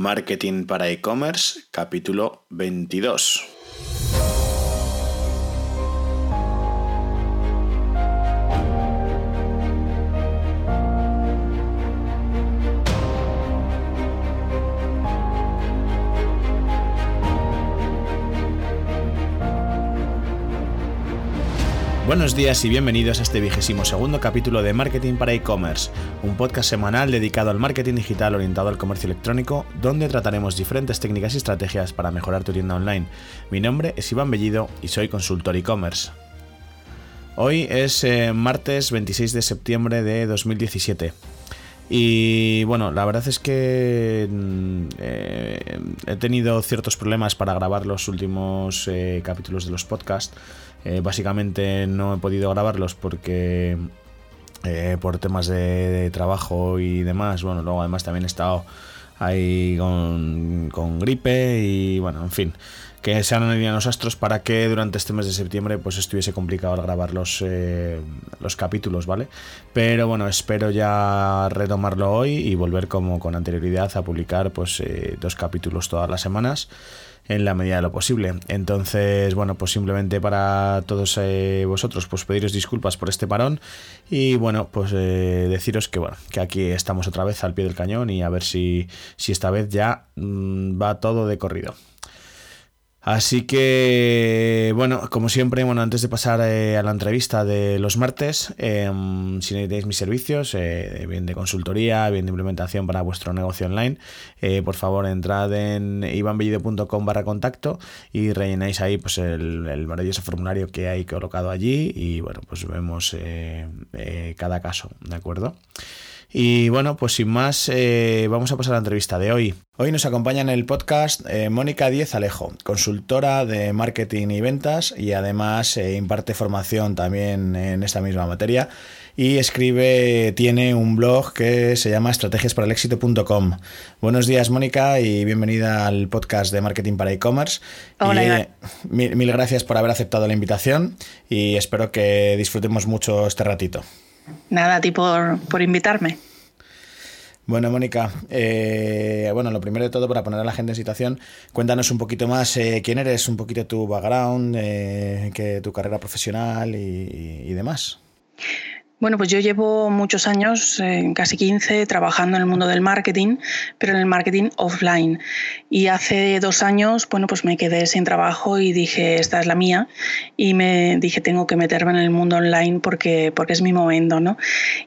Marketing para e-commerce, capítulo 22. Buenos días y bienvenidos a este vigésimo segundo capítulo de Marketing para e-commerce, un podcast semanal dedicado al marketing digital orientado al comercio electrónico, donde trataremos diferentes técnicas y estrategias para mejorar tu tienda online. Mi nombre es Iván Bellido y soy consultor e-commerce. Hoy es eh, martes 26 de septiembre de 2017. Y bueno, la verdad es que mm, eh, he tenido ciertos problemas para grabar los últimos eh, capítulos de los podcasts. Eh, básicamente no he podido grabarlos porque eh, por temas de, trabajo y demás. Bueno, luego además también he estado ahí con, gripe y bueno, en fin. Que se han alineado los astros para que durante este mes de septiembre pues estuviese complicado grabar los, eh, los capítulos, ¿vale? Pero bueno, espero ya retomarlo hoy y volver como con anterioridad a publicar pues dos capítulos todas las semanas en la medida de lo posible. Entonces, bueno, pues simplemente para todos eh, vosotros, pues pediros disculpas por este parón y bueno, pues eh, deciros que bueno, que aquí estamos otra vez al pie del cañón y a ver si, si esta vez ya mm, va todo de corrido. Así que, bueno, como siempre, bueno, antes de pasar eh, a la entrevista de los martes, em, si necesitáis mis servicios, eh, bien de consultoría, bien de implementación para vuestro negocio online, eh, por favor entrad en ivanbellido.com barra contacto y rellenáis ahí pues el, maravilloso formulario que hay colocado allí y bueno, pues vemos cada caso, ¿de acuerdo? Y bueno, pues sin más, eh, vamos a pasar a la entrevista de hoy. Hoy nos acompaña en el podcast eh, Mónica Díez Alejo, consultora de marketing y ventas y además eh, imparte formación también en esta misma materia y escribe, tiene un blog que se llama estrategiasparalexito.com. Buenos días Mónica y bienvenida al podcast de marketing para e-commerce. Hola. mil, mil gracias por haber aceptado la invitación y espero que disfrutemos mucho este ratito. Nada, a ti por, invitarme. Bueno, Mónica, eh, bueno, lo primero de todo, para poner a la gente en situación, cuéntanos un poquito más eh, quién eres, un poquito tu background, eh, tu carrera profesional y demás. Bueno, pues yo llevo muchos años, eh, casi 15, trabajando en el mundo del marketing, pero en el marketing offline. Y hace dos años, bueno, pues me quedé sin trabajo y dije, esta es la mía. Y me dije, tengo que meterme en el mundo online porque, porque es mi momento, ¿no?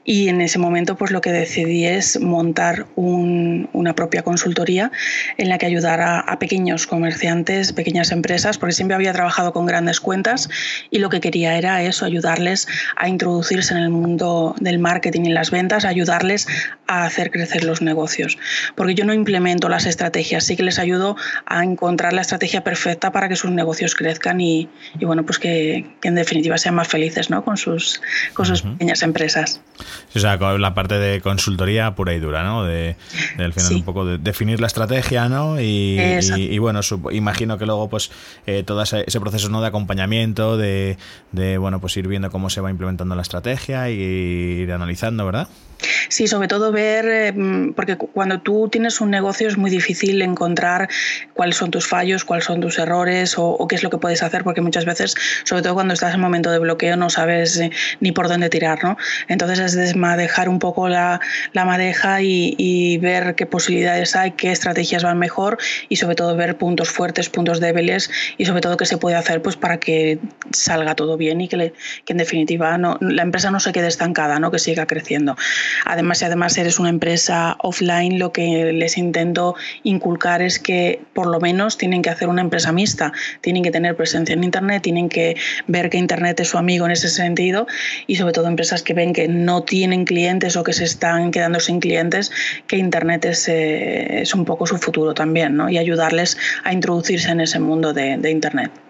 Y en ese momento, pues lo que decidí es montar una propia consultoría en la que ayudara a pequeños comerciantes, pequeñas empresas, porque siempre había trabajado con grandes cuentas y lo que quería era eso, ayudarles a introducirse en el mundo mundo del marketing y las ventas, ayudarles a hacer crecer los negocios. Porque yo no implemento las estrategias, sí que les ayudo a encontrar la estrategia perfecta para que sus negocios crezcan y, bueno, pues que, en definitiva sean más felices ¿no? con sus, con sus pequeñas empresas. o sea, con la parte de consultoría pura y dura, ¿no? De, al final un poco de definir la estrategia, ¿no? Y, bueno, imagino que luego pues eh, todo ese, proceso ¿no? de acompañamiento, de, de, bueno, pues ir viendo cómo se va implementando la estrategia ir analizando, ¿verdad? Sí, sobre todo ver, eh, porque cuando tú tienes un negocio es muy difícil encontrar cuáles son tus fallos, cuáles son tus errores o, qué es lo que puedes hacer, porque muchas veces, sobre todo cuando estás en momento de bloqueo, no sabes eh, ni por dónde tirar, ¿no? Entonces es desmadejar un poco la, madeja y, ver qué posibilidades hay, qué estrategias van mejor y sobre todo ver puntos fuertes, puntos débiles y sobre todo qué se puede hacer pues para que salga todo bien y que, en definitiva no, la empresa no se quede estancada, ¿no? Que siga creciendo. Además, si además eres una empresa offline, lo que les intento inculcar es que por lo menos tienen que hacer una empresa mixta, tienen que tener presencia en Internet, tienen que ver que Internet es su amigo en ese sentido y sobre todo empresas que ven que no tienen clientes o que se están quedando sin clientes, que Internet es, eh, es un poco su futuro también ¿no? y ayudarles a introducirse en ese mundo de, de Internet.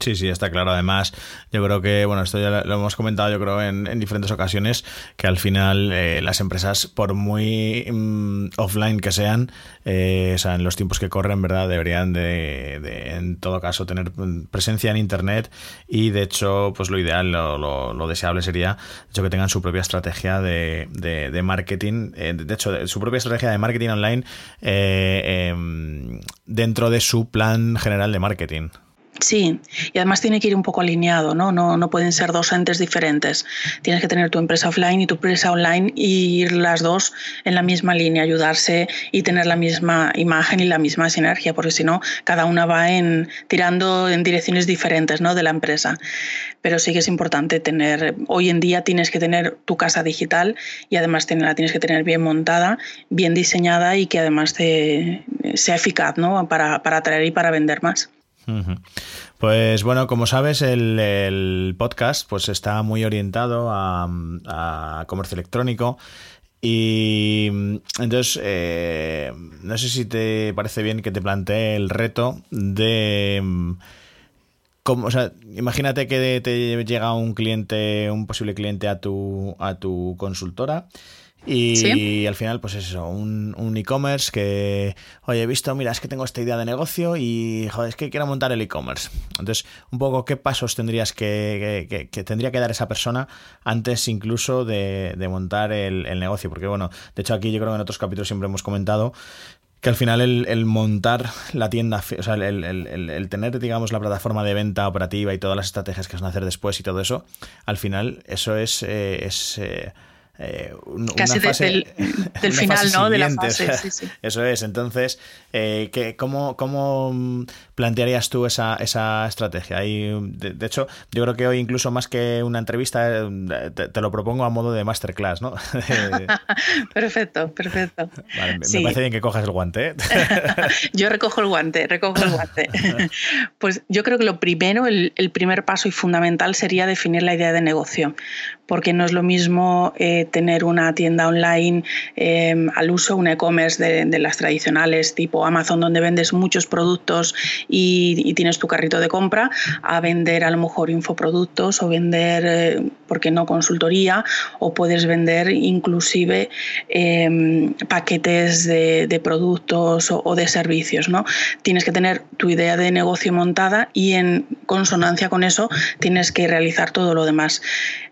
Sí, sí, está claro. Además, yo creo que, bueno, esto ya lo hemos comentado, yo creo, en, diferentes ocasiones, que al final eh, las empresas, por muy mm, offline que sean, eh, o sea, en los tiempos que corren, ¿verdad? Deberían de, en todo caso, tener presencia en Internet y, de hecho, pues lo ideal, lo, deseable sería, de hecho, que tengan su propia estrategia de, de, marketing, eh, de hecho, su propia estrategia de marketing online em, dentro de su plan general de marketing. Sí, y además tiene que ir un poco alineado, ¿no? ¿no? No pueden ser dos entes diferentes. Tienes que tener tu empresa offline y tu empresa online y ir las dos en la misma línea, ayudarse y tener la misma imagen y la misma sinergia, porque si no, cada una va en, tirando en direcciones diferentes ¿no? de la empresa. Pero sí que es importante tener, hoy en día tienes que tener tu casa digital y además la tienes que tener bien montada, bien diseñada y que además sea eficaz ¿no? para, para atraer y para vender más. Pues bueno, como sabes, el, podcast pues está muy orientado a, comercio electrónico. Y entonces, eh, no sé si te parece bien que te plantee el reto de... Como, o sea, imagínate que te llega un cliente, un posible cliente a tu, a tu consultora y al final, pues es eso, un, e-commerce que, oye, he visto, mira, es que tengo esta idea de negocio y, joder, es que quiero montar el e-commerce. Entonces, un poco, ¿qué pasos tendrías que, que, tendría que dar esa persona antes incluso de, montar el, negocio? Porque, bueno, de hecho aquí yo creo que en otros capítulos siempre hemos comentado que al final el, montar la tienda, o sea, el, tener, digamos, la plataforma de venta operativa y todas las estrategias que van a hacer después y todo eso, al final eso es... Eh, es eh, eh, Casi del, final, ¿no? De la fase. Eso es. Entonces, eh, ¿cómo, ¿cómo, plantearías tú esa, esa estrategia? Y, de, hecho, yo creo que hoy, incluso más que una entrevista, eh, te, lo propongo a modo de masterclass, ¿no? perfecto, perfecto. me parece bien que cojas el guante. ¿eh? yo recojo el guante, recojo el guante. pues yo creo que lo primero, el, el primer paso y fundamental sería definir la idea de negocio porque no es lo mismo eh, tener una tienda online em, al uso, un e-commerce de, las tradicionales tipo Amazon, donde vendes muchos productos y, tienes tu carrito de compra, a vender a lo mejor infoproductos o vender, eh, ¿por qué no?, consultoría, o puedes vender inclusive em, paquetes de, productos o, o, de servicios. ¿no? Tienes que tener tu idea de negocio montada y en consonancia con eso tienes que realizar todo lo demás.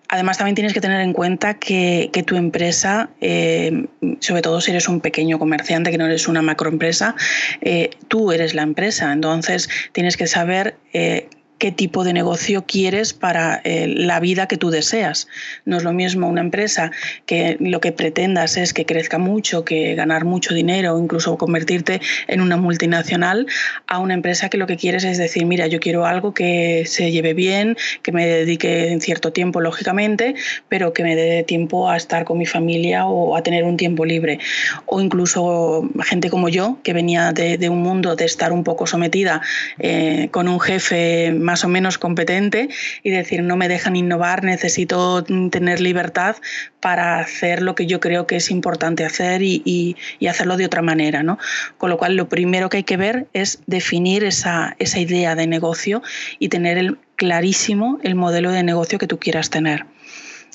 Además, también tienes que tener en cuenta que, tu empresa, eh, sobre todo si eres un pequeño comerciante, que no eres una macroempresa, eh, tú eres la empresa. Entonces, tienes que saber eh, qué tipo de negocio quieres para eh, la vida que tú deseas. No es lo mismo una empresa que lo que pretendas es que crezca mucho, que ganar mucho dinero, incluso convertirte en una multinacional, a una empresa que lo que quieres es decir, mira, yo quiero algo que se lleve bien, que me dedique en cierto tiempo, lógicamente, pero que me dé tiempo a estar con mi familia o a tener un tiempo libre. O incluso gente como yo, que venía de, un mundo de estar un poco sometida eh, con un jefe más o menos competente y decir, no me dejan innovar, necesito tener libertad para hacer lo que yo creo que es importante hacer y, hacerlo de otra manera. ¿no? Con lo cual, lo primero que hay que ver es definir esa, esa idea de negocio y tener el, clarísimo el modelo de negocio que tú quieras tener.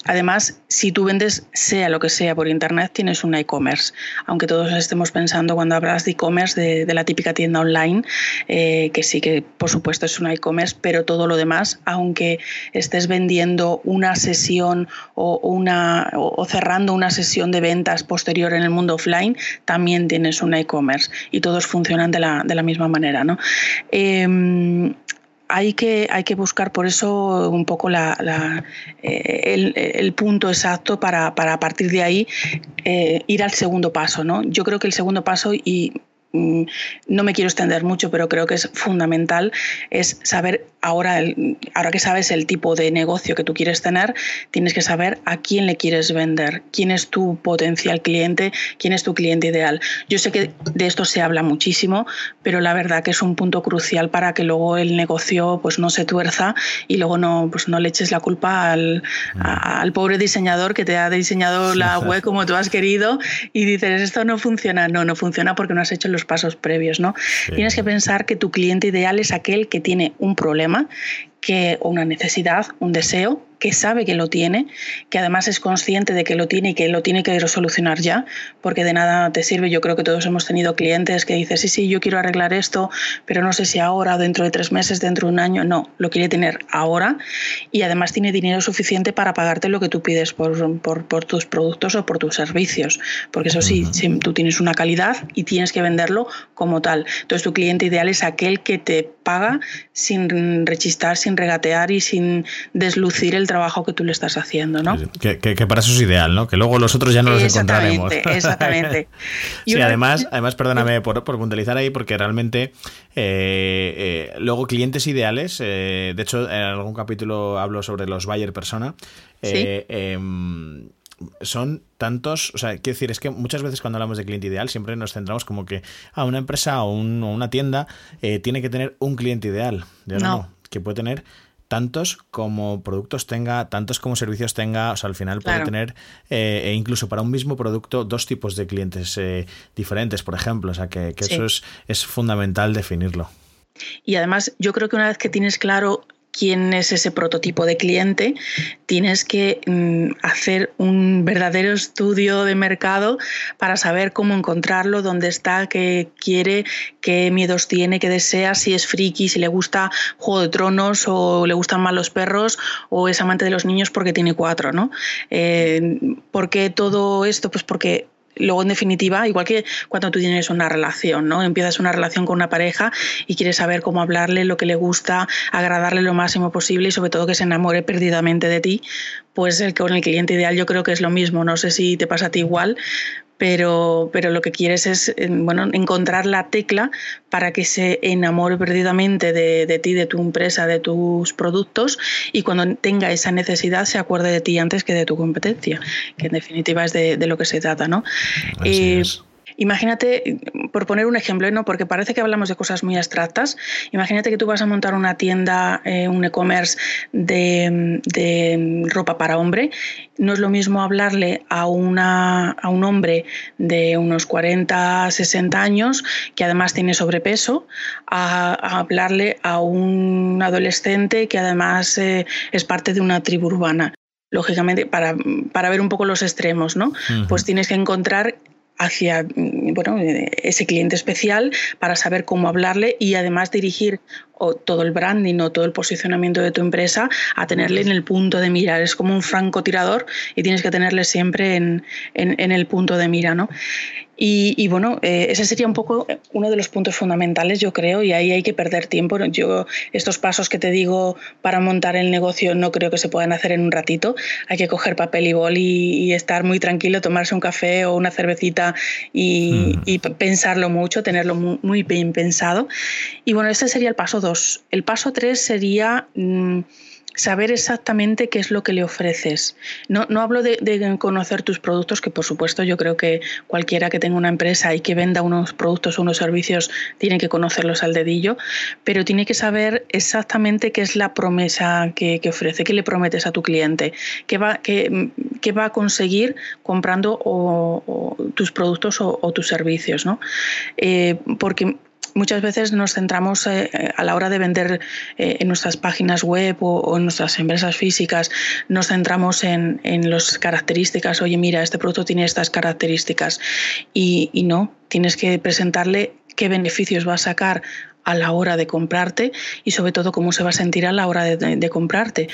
Además, si tú vendes sea lo que sea por Internet, tienes un e-commerce. Aunque todos estemos pensando cuando hablas de e-commerce de, la típica tienda online, eh, que sí que por supuesto es un e-commerce, pero todo lo demás, aunque estés vendiendo una sesión o, cerrando una sesión de ventas posterior en el mundo offline, también tienes un e-commerce y todos funcionan de la, de la misma manera. ¿no? Em, hay que, hay que buscar por eso un poco la, eh, el, punto exacto para, para, a partir de ahí eh, ir al segundo paso. ¿no? Yo creo que el segundo paso, y no me quiero extender mucho, pero creo que es fundamental, es saber ahora, ahora que sabes el tipo de negocio que tú quieres tener, tienes que saber a quién le quieres vender, quién es tu potencial cliente, quién es tu cliente ideal. Yo sé que de esto se habla muchísimo, pero la verdad que es un punto crucial para que luego el negocio pues, no se tuerza y luego no, pues, no le eches la culpa al, mm. al pobre diseñador que te ha diseñado la web como tú has querido y dices, esto no funciona. No, no funciona porque no has hecho los los pasos previos, ¿no? Tienes que pensar que tu cliente ideal es aquel que tiene un problema, que, una necesidad, un deseo, que sabe que lo tiene, que además es consciente de que lo tiene y que lo tiene que solucionar ya, porque de nada te sirve. Yo creo que todos hemos tenido clientes que dicen, sí, sí, yo quiero arreglar esto, pero no sé si ahora, dentro de tres meses, dentro de un año. No, lo quiere tener ahora y además tiene dinero suficiente para pagarte lo que tú pides por, por, por tus productos o por tus servicios. Porque eso sí, si tú tienes una calidad y tienes que venderlo como tal. Entonces tu cliente ideal es aquel que te paga sin rechistar, sin regatear y sin deslucir el trabajo que tú le estás haciendo, ¿no? Que, para eso es ideal, ¿no? Que luego los otros ya no los encontraremos. Exactamente. sí, además, además, perdóname por, por puntualizar ahí, porque realmente eh, eh, luego clientes ideales, eh, de hecho, en algún capítulo hablo sobre los buyer persona. Em, son tantos, o sea, quiero decir, es que muchas veces cuando hablamos de cliente ideal siempre nos centramos como que a ah, una empresa o, una tienda tiene que tener un cliente ideal. no, no, que puede tener tantos como productos tenga, tantos como servicios tenga, o sea, al final puede tener eh, e incluso para un mismo producto dos tipos de clientes eh, diferentes, por ejemplo, o sea, que, eso es, es fundamental definirlo. Y además, yo creo que una vez que tienes claro quién es ese prototipo de cliente, tienes que mm, hacer un verdadero estudio de mercado para saber cómo encontrarlo, dónde está, qué quiere, qué miedos tiene, qué desea, si es friki, si le gusta Juego de Tronos o le gustan más los perros o es amante de los niños porque tiene cuatro, ¿no? Eh, ¿Por qué todo esto? Pues porque luego en definitiva, igual que cuando tú tienes una relación, ¿no? Empiezas una relación con una pareja y quieres saber cómo hablarle, lo que le gusta, agradarle lo máximo posible y sobre todo que se enamore perdidamente de ti, pues el, con el cliente ideal yo creo que es lo mismo. No sé si te pasa a ti igual, pero, pero lo que quieres es eh, bueno, encontrar la tecla para que se enamore perdidamente de, de, ti, de tu empresa, de tus productos y cuando tenga esa necesidad se acuerde de ti antes que de tu competencia, que en definitiva es de, de lo que se trata. ¿no? Eh, Imagínate, por poner un ejemplo, ¿no? porque parece que hablamos de cosas muy abstractas, imagínate que tú vas a montar una tienda, eh, un e-commerce de, de, ropa para hombre. No es lo mismo hablarle a, una, a un hombre de unos 40, 60 años, que además tiene sobrepeso, a, hablarle a un adolescente que además eh, es parte de una tribu urbana lógicamente, para, para, ver un poco los extremos, ¿no? Pues tienes que encontrar hacia bueno, ese cliente especial para saber cómo hablarle y además dirigir todo el branding o todo el posicionamiento de tu empresa a tenerle en el punto de mira. Es como un francotirador y tienes que tenerle siempre en, en, el punto de mira. ¿no? Y, bueno, eh, ese sería un poco uno de los puntos fundamentales, yo creo, y ahí hay que perder tiempo. Yo estos pasos que te digo para montar el negocio no creo que se puedan hacer en un ratito. Hay que coger papel y bol y, estar muy tranquilo, tomarse un café o una cervecita y, mm. pensarlo mucho, tenerlo muy, bien pensado. Y bueno, ese sería el paso dos. El paso tres sería... Mm, saber exactamente qué es lo que le ofreces. No, no hablo de, conocer tus productos, que por supuesto yo creo que cualquiera que tenga una empresa y que venda unos productos o unos servicios tiene que conocerlos al dedillo, pero tiene que saber exactamente qué es la promesa que, ofrece, qué le prometes a tu cliente, qué va, qué, va a conseguir comprando tus productos o, tus servicios. ¿no? Eh, porque muchas veces nos centramos eh, a la hora de vender eh, en nuestras páginas web o, en nuestras empresas físicas, nos centramos en, en las características, oye, mira, este producto tiene estas características. Y, y no, tienes que presentarle qué beneficios va a sacar a la hora de comprarte y sobre todo cómo se va a sentir a la hora de, comprarte.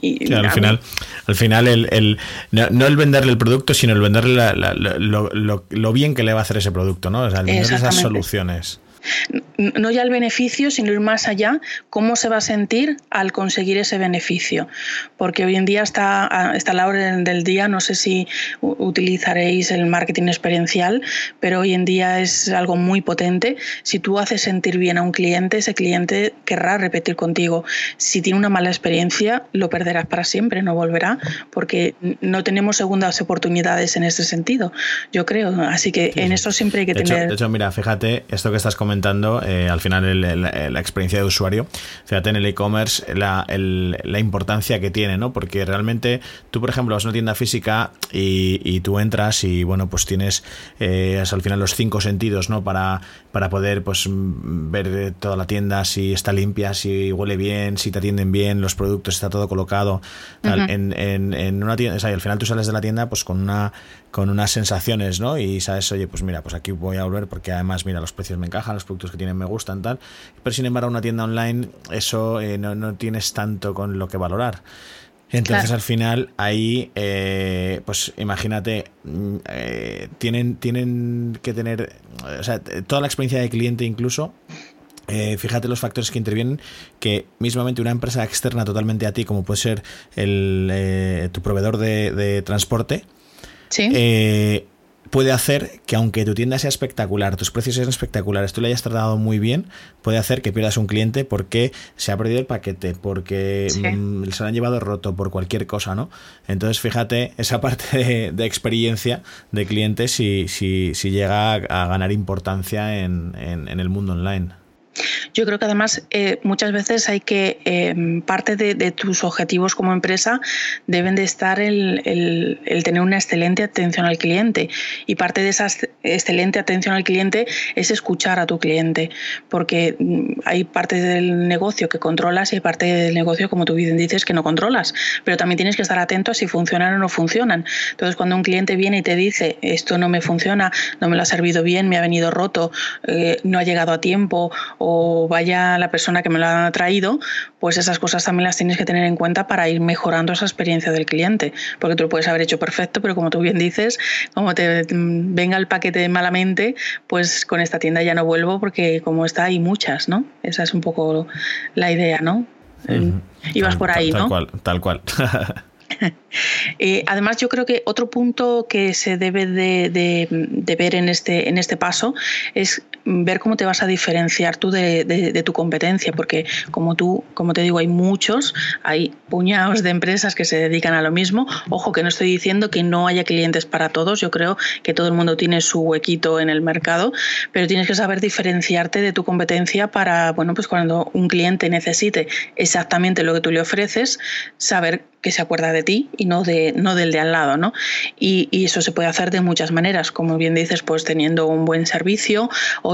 y, al, final, al final, el, no, el venderle el producto, sino el venderle lo, bien que le va a hacer ese producto, ¿no? O sea, el venderle esas soluciones no ya el beneficio, sino ir más allá, cómo se va a sentir al conseguir ese beneficio. Porque hoy en día está, está la hora del día, no sé si utilizaréis el marketing experiencial, pero hoy en día es algo muy potente. Si tú haces sentir bien a un cliente, ese cliente querrá repetir contigo. Si tiene una mala experiencia, lo perderás para siempre, no volverá, porque no tenemos segundas oportunidades en ese sentido, yo creo. Así que en eso siempre hay que tener... de hecho, mira, fíjate, esto que estás comentando, eh, al final la experiencia de usuario, fíjate en el e-commerce la, la, importancia que tiene, ¿no? Porque realmente tú, por ejemplo, vas a una tienda física y, tú entras y, bueno, pues tienes eh, al final los cinco sentidos, ¿no? Para, para poder, pues, ver toda la tienda, si está limpia, si huele bien, si te atienden bien, los productos, está todo colocado. en, en, una tienda, o sea, y al final tú sales de la tienda, pues, con una con unas sensaciones, ¿no? Y sabes, oye, pues mira, pues aquí voy a volver porque además, mira, los precios me encajan, los productos que tienen me gustan, tal. Pero sin embargo, una tienda online, eso eh, no, tienes tanto con lo que valorar. Entonces al final ahí, eh, pues imagínate, mm, eh, tienen, tienen que tener, o sea, toda la experiencia de cliente incluso fíjate los factores que intervienen, que mismamente una empresa externa totalmente a ti, como puede ser el, tu proveedor de, transporte, eh, puede hacer que aunque tu tienda sea espectacular, tus precios sean espectaculares, tú le hayas tratado muy bien, puede hacer que pierdas un cliente porque se ha perdido el paquete, porque mm, se lo han llevado roto, por cualquier cosa, ¿no? Entonces, fíjate, esa parte de, experiencia de clientes si, si, si, llega a, ganar importancia en el mundo online. Yo creo que además eh, muchas veces hay que, em, parte de, tus objetivos como empresa deben de estar el, tener una excelente atención al cliente y parte de esa excelente atención al cliente es escuchar a tu cliente, porque mm, hay parte del negocio que controlas y hay parte del negocio, como tú bien dices, que no controlas, pero también tienes que estar atento a si funcionan o no funcionan. Entonces, cuando un cliente viene y te dice, esto no me funciona, no me lo ha servido bien, me ha venido roto, eh, no ha llegado a tiempo, o vaya la persona que me lo ha traído, pues esas cosas también las tienes que tener en cuenta para ir mejorando esa experiencia del cliente, porque tú lo puedes haber hecho perfecto, pero como tú bien dices, como te venga el paquete malamente, pues con esta tienda ya no vuelvo porque como está hay muchas, ¿no? Esa es un poco la idea, ¿no? Y vas por ahí, ¿no? Tal cual, tal cual. Eh, además, yo creo que otro punto que se debe de, ver en este, en este paso es ver cómo te vas a diferenciar tú de, tu competencia, porque como tú, como te digo, hay muchos, hay puñados de empresas que se dedican a lo mismo. Ojo, que no estoy diciendo que no haya clientes para todos, yo creo que todo el mundo tiene su huequito en el mercado, pero tienes que saber diferenciarte de tu competencia para, bueno, pues cuando un cliente necesite exactamente lo que tú le ofreces, saber que se acuerda de ti y no, de, no del de al lado, ¿no? Y, eso se puede hacer de muchas maneras, como bien dices, pues teniendo un buen servicio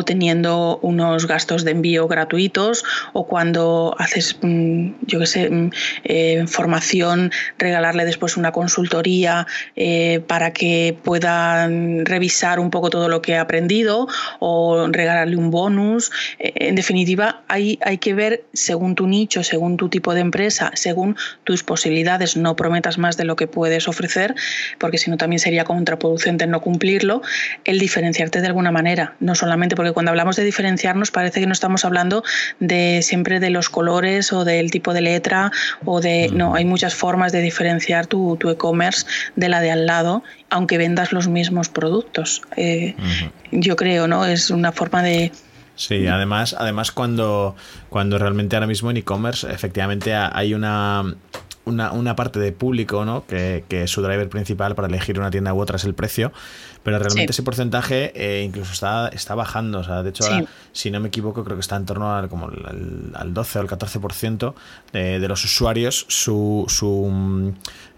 teniendo unos gastos de envío gratuitos o cuando haces, mm, yo qué sé, mm, eh, formación, regalarle después una consultoría eh, para que puedan revisar un poco todo lo que ha aprendido o regalarle un bonus. Eh, en definitiva, hay, hay que ver según tu nicho, según tu tipo de empresa, según tus posibilidades no prometas más de lo que puedes ofrecer, porque si no también sería contraproducente no cumplirlo, el diferenciarte de alguna manera, no solamente porque cuando hablamos de diferenciarnos parece que no estamos hablando de siempre de los colores o del tipo de letra o de... No, hay muchas formas de diferenciar tu e-commerce de la de al lado, aunque vendas los mismos productos. Eh, yo creo, ¿no? Es una forma de... Sí, además, además cuando, cuando realmente ahora mismo en e-commerce efectivamente hay una, una, una, parte de público, ¿no? Que, que, su driver principal para elegir una tienda u otra es el precio, pero realmente ese porcentaje eh, incluso está, está bajando. O sea, de hecho, si no me equivoco, creo que está en torno al, como al, 12 o al 14% de, de los usuarios. Su, su mm,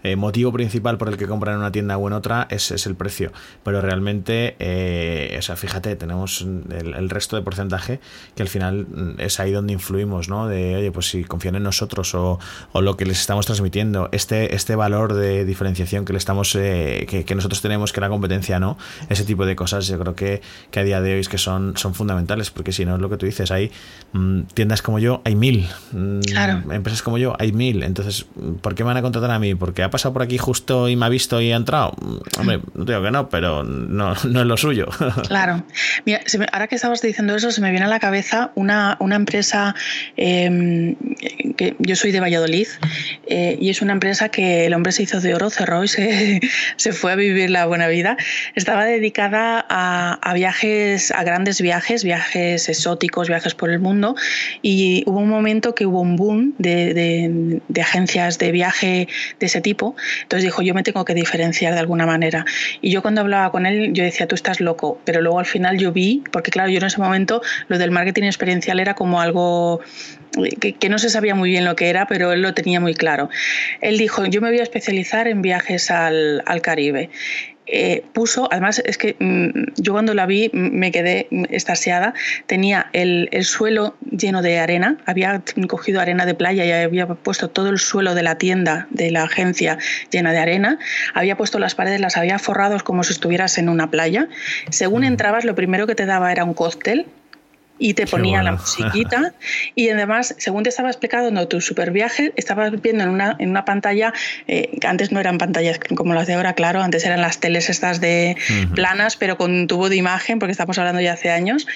eh, motivo principal por el que compran en una tienda o en otra es, es el precio. Pero realmente, eh, o sea, fíjate, tenemos el, resto de porcentaje que al final mm, es ahí donde influimos, ¿no? De, oye, pues si confían en nosotros o, o lo que les estamos transmitiendo, este, este valor de diferenciación que le estamos, que, que nosotros tenemos que la competencia no ese tipo de cosas yo creo que, que a día de hoy es que son, son fundamentales, porque si no es lo que tú dices, hay mm, tiendas como yo, hay mil. Mm, empresas como yo, hay mil. Entonces, ¿por qué me van a contratar a mí? ¿Porque ha pasado por aquí justo y me ha visto y ha entrado? Mm, hombre, no digo que no, pero no, no es lo suyo. Claro. Mira, ahora que estabas diciendo eso, se me viene a la cabeza una, una empresa em, que yo soy de Valladolid, eh, y es una empresa que el hombre se hizo de oro, cerró y se, se fue a vivir la buena vida. Estaba dedicada a, a, viajes, a grandes viajes, viajes exóticos, viajes por el mundo y hubo un momento que hubo un boom de, de, de agencias de viaje de ese tipo. Entonces dijo, yo me tengo que diferenciar de alguna manera. Y yo cuando hablaba con él, yo decía, tú estás loco, pero luego al final yo vi, porque claro, yo en ese momento lo del marketing experiencial era como algo que, que, no se sabía muy bien lo que era, pero él lo tenía muy claro. Él dijo, yo me voy a especializar en viajes al, al Caribe. Eh, puso, además es que mmm, yo cuando la vi me quedé estasiada, tenía el, el, suelo lleno de arena, había cogido arena de playa y había puesto todo el suelo de la tienda, de la agencia llena de arena, había puesto las paredes, las había forrado como si estuvieras en una playa. Según entrabas, lo primero que te daba era un cóctel y te ponía bueno. la musiquita y además, según te estaba explicando tu super viaje, estabas viendo en una, en una pantalla, eh, antes no eran pantallas como las de ahora, claro, antes eran las teles estas de uh -huh. planas, pero con tubo de imagen, porque estamos hablando ya hace años,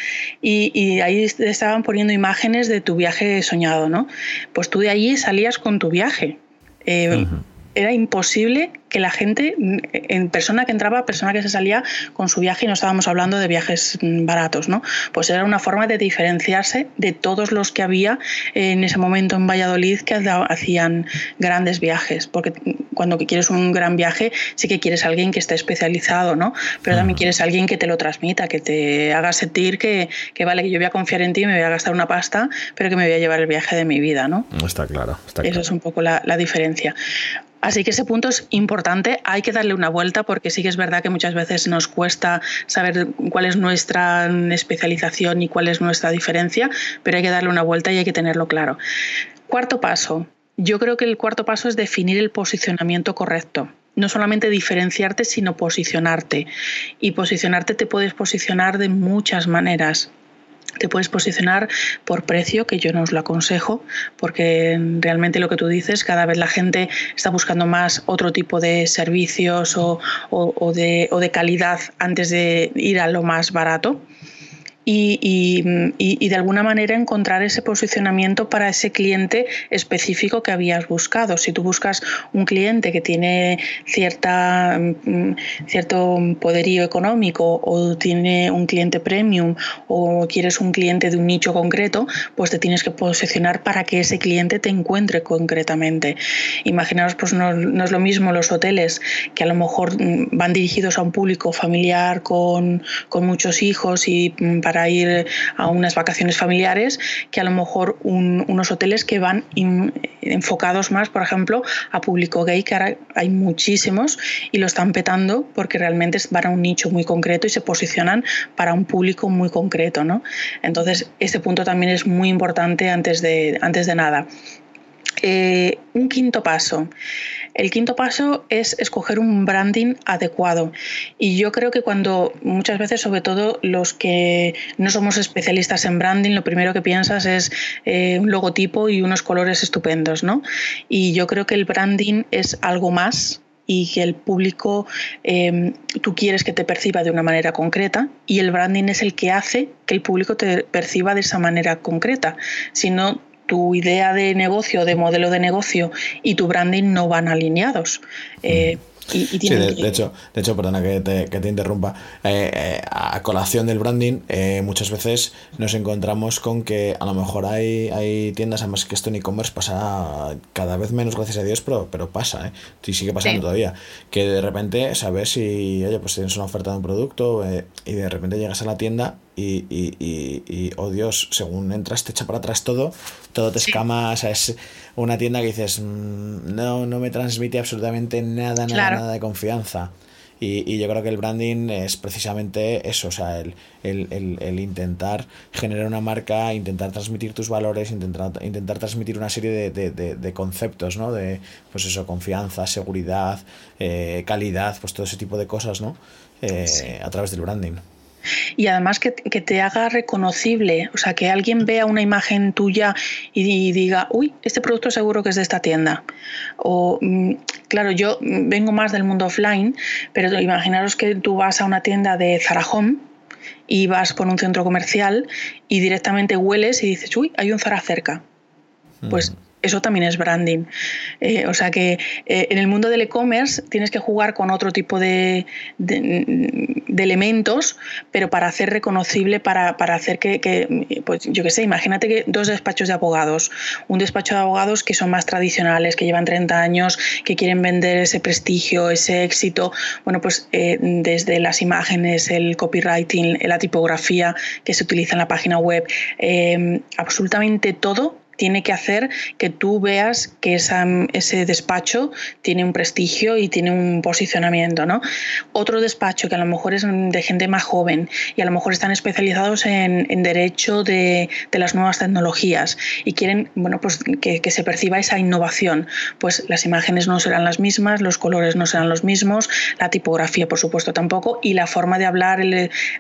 y, y ahí te estaban poniendo imágenes de tu viaje soñado, ¿no? Pues tú de allí salías con tu viaje. Eh, uh -huh. Era imposible que la gente, en persona que entraba, persona que se salía con su viaje, y no estábamos hablando de viajes baratos, ¿no? Pues era una forma de diferenciarse de todos los que había en ese momento en Valladolid que hacían grandes viajes, porque cuando quieres un gran viaje sí que quieres a alguien que esté especializado, ¿no? Pero también quieres a alguien que te lo transmita, que te haga sentir que, que, vale, que yo voy a confiar en ti, me voy a gastar una pasta, pero que me voy a llevar el viaje de mi vida, ¿no? Está claro. Está Eso claro. es un poco la, la diferencia. Así que ese punto es importante, hay que darle una vuelta porque sí que es verdad que muchas veces nos cuesta saber cuál es nuestra especialización y cuál es nuestra diferencia, pero hay que darle una vuelta y hay que tenerlo claro. Cuarto paso. Yo creo que el cuarto paso es definir el posicionamiento correcto no solamente diferenciarte, sino posicionarte. Y posicionarte te puedes posicionar de muchas maneras. Te puedes posicionar por precio, que yo no os lo aconsejo, porque realmente lo que tú dices, cada vez la gente está buscando más otro tipo de servicios o, o, o, de, o de, calidad antes de ir a lo más barato. Y, y, y, de alguna manera encontrar ese posicionamiento para ese cliente específico que habías buscado. Si tú buscas un cliente que tiene cierta, mm, cierto poderío económico o tiene un cliente premium o quieres un cliente de un nicho concreto, pues te tienes que posicionar para que ese cliente te encuentre concretamente. Imaginaos, pues no, no es lo mismo los hoteles que a lo mejor mm, van dirigidos a un público familiar con, con muchos hijos y mm, para para ir a unas vacaciones familiares que a lo mejor un, unos hoteles que van in, enfocados más, por ejemplo, a público gay, que ahora hay muchísimos y lo están petando porque realmente van a un nicho muy concreto y se posicionan para un público muy concreto. ¿no? Entonces, este punto también es muy importante antes de, antes de nada. Eh, un quinto paso. El quinto paso es escoger un branding adecuado. Y yo creo que cuando muchas veces, sobre todo los que no somos especialistas en branding, lo primero que piensas es eh, un logotipo y unos colores estupendos, ¿no? Y yo creo que el branding es algo más y que el público eh, tú quieres que te perciba de una manera concreta y el branding es el que hace que el público te perciba de esa manera concreta. Si no, tu idea de negocio, de modelo de negocio y tu branding no van alineados. Eh, y, y sí, de, de, hecho, de hecho, perdona que te, que te interrumpa. Eh, eh, a colación del branding, eh, muchas veces nos encontramos con que a lo mejor hay, hay tiendas, además que esto en e-commerce pasa cada vez menos, gracias a Dios, pero, pero pasa, ¿eh? Y sigue pasando sí. todavía. Que de repente sabes si, oye, pues tienes una oferta de un producto eh, y de repente llegas a la tienda y, y, y, y, oh Dios, según entras te echa para atrás todo, todo te escama, sí. o sea, es una tienda que dices, mmm, no, no me transmite absolutamente nada, nada, claro. nada de confianza. Y, y, yo creo que el branding es precisamente eso, o sea, el, el, el, el, intentar generar una marca, intentar transmitir tus valores, intentar, intentar transmitir una serie de, de, de, de conceptos, ¿no? De, pues eso, confianza, seguridad, eh, calidad, pues todo ese tipo de cosas, ¿no? Eh, sí. A través del branding y además que, te haga reconocible, o sea, que alguien vea una imagen tuya y, diga, uy, este producto seguro que es de esta tienda. O, mm, claro, yo vengo más del mundo offline, pero imaginaros que tú vas a una tienda de Zara Home y vas por un centro comercial y directamente hueles y dices, uy, hay un Zara cerca. Pues eso también es branding. Eh, o sea que eh, en el mundo del e-commerce tienes que jugar con otro tipo de, elementos, pero para hacer reconocible, para, hacer que, pues yo qué sé, imagínate que dos despachos de abogados, un despacho de abogados que son más tradicionales, que llevan 30 años, que quieren vender ese prestigio, ese éxito, bueno, pues eh, desde las imágenes, el copywriting, la tipografía que se utiliza en la página web, absolutamente todo tiene que hacer que tú veas que ese despacho tiene un prestigio y tiene un posicionamiento. ¿no? Otro despacho que a lo mejor es de gente más joven y a lo mejor están especializados en, derecho de, las nuevas tecnologías y quieren bueno, pues que, se perciba esa innovación. Pues las imágenes no serán las mismas, los colores no serán los mismos, la tipografía por supuesto tampoco y la forma de hablar,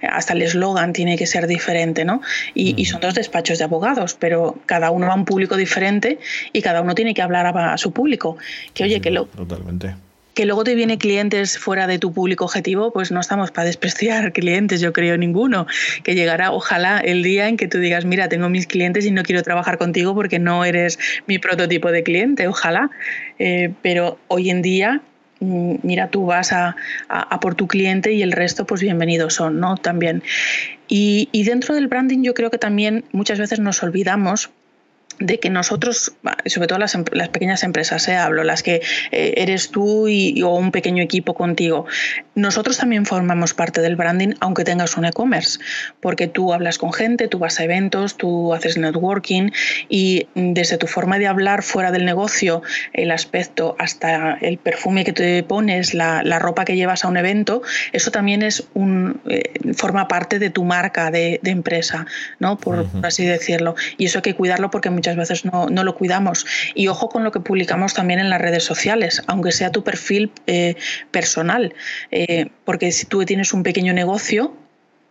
hasta el eslogan tiene que ser diferente. ¿no? Y, y son dos despachos de abogados, pero cada uno va un público diferente y cada uno tiene que hablar a, su público. Que oye, que lo... Totalmente que luego te viene clientes fuera de tu público objetivo, pues no estamos para despreciar clientes, yo creo ninguno. Que llegará, ojalá, el día en que tú digas, mira, tengo mis clientes y no quiero trabajar contigo porque no eres mi prototipo de cliente, ojalá. Eh, pero hoy en día mm, mira, tú vas a, a, por tu cliente y el resto, pues bienvenidos son, ¿no? También. Y, y, dentro del branding yo creo que también muchas veces nos olvidamos de que nosotros, sobre todo las, las pequeñas empresas, ¿eh? hablo, las que eh, eres tú y, o un pequeño equipo contigo, nosotros también formamos parte del branding aunque tengas un e-commerce, porque tú hablas con gente, tú vas a eventos, tú haces networking y desde tu forma de hablar fuera del negocio, el aspecto hasta el perfume que te pones, la, la ropa que llevas a un evento, eso también es un, eh, forma parte de tu marca de, de empresa, ¿no? Por, por, así decirlo. Y eso hay que cuidarlo porque muchas veces no, no, lo cuidamos. Y ojo con lo que publicamos también en las redes sociales, aunque sea tu perfil eh, personal, eh, porque si tú tienes un pequeño negocio,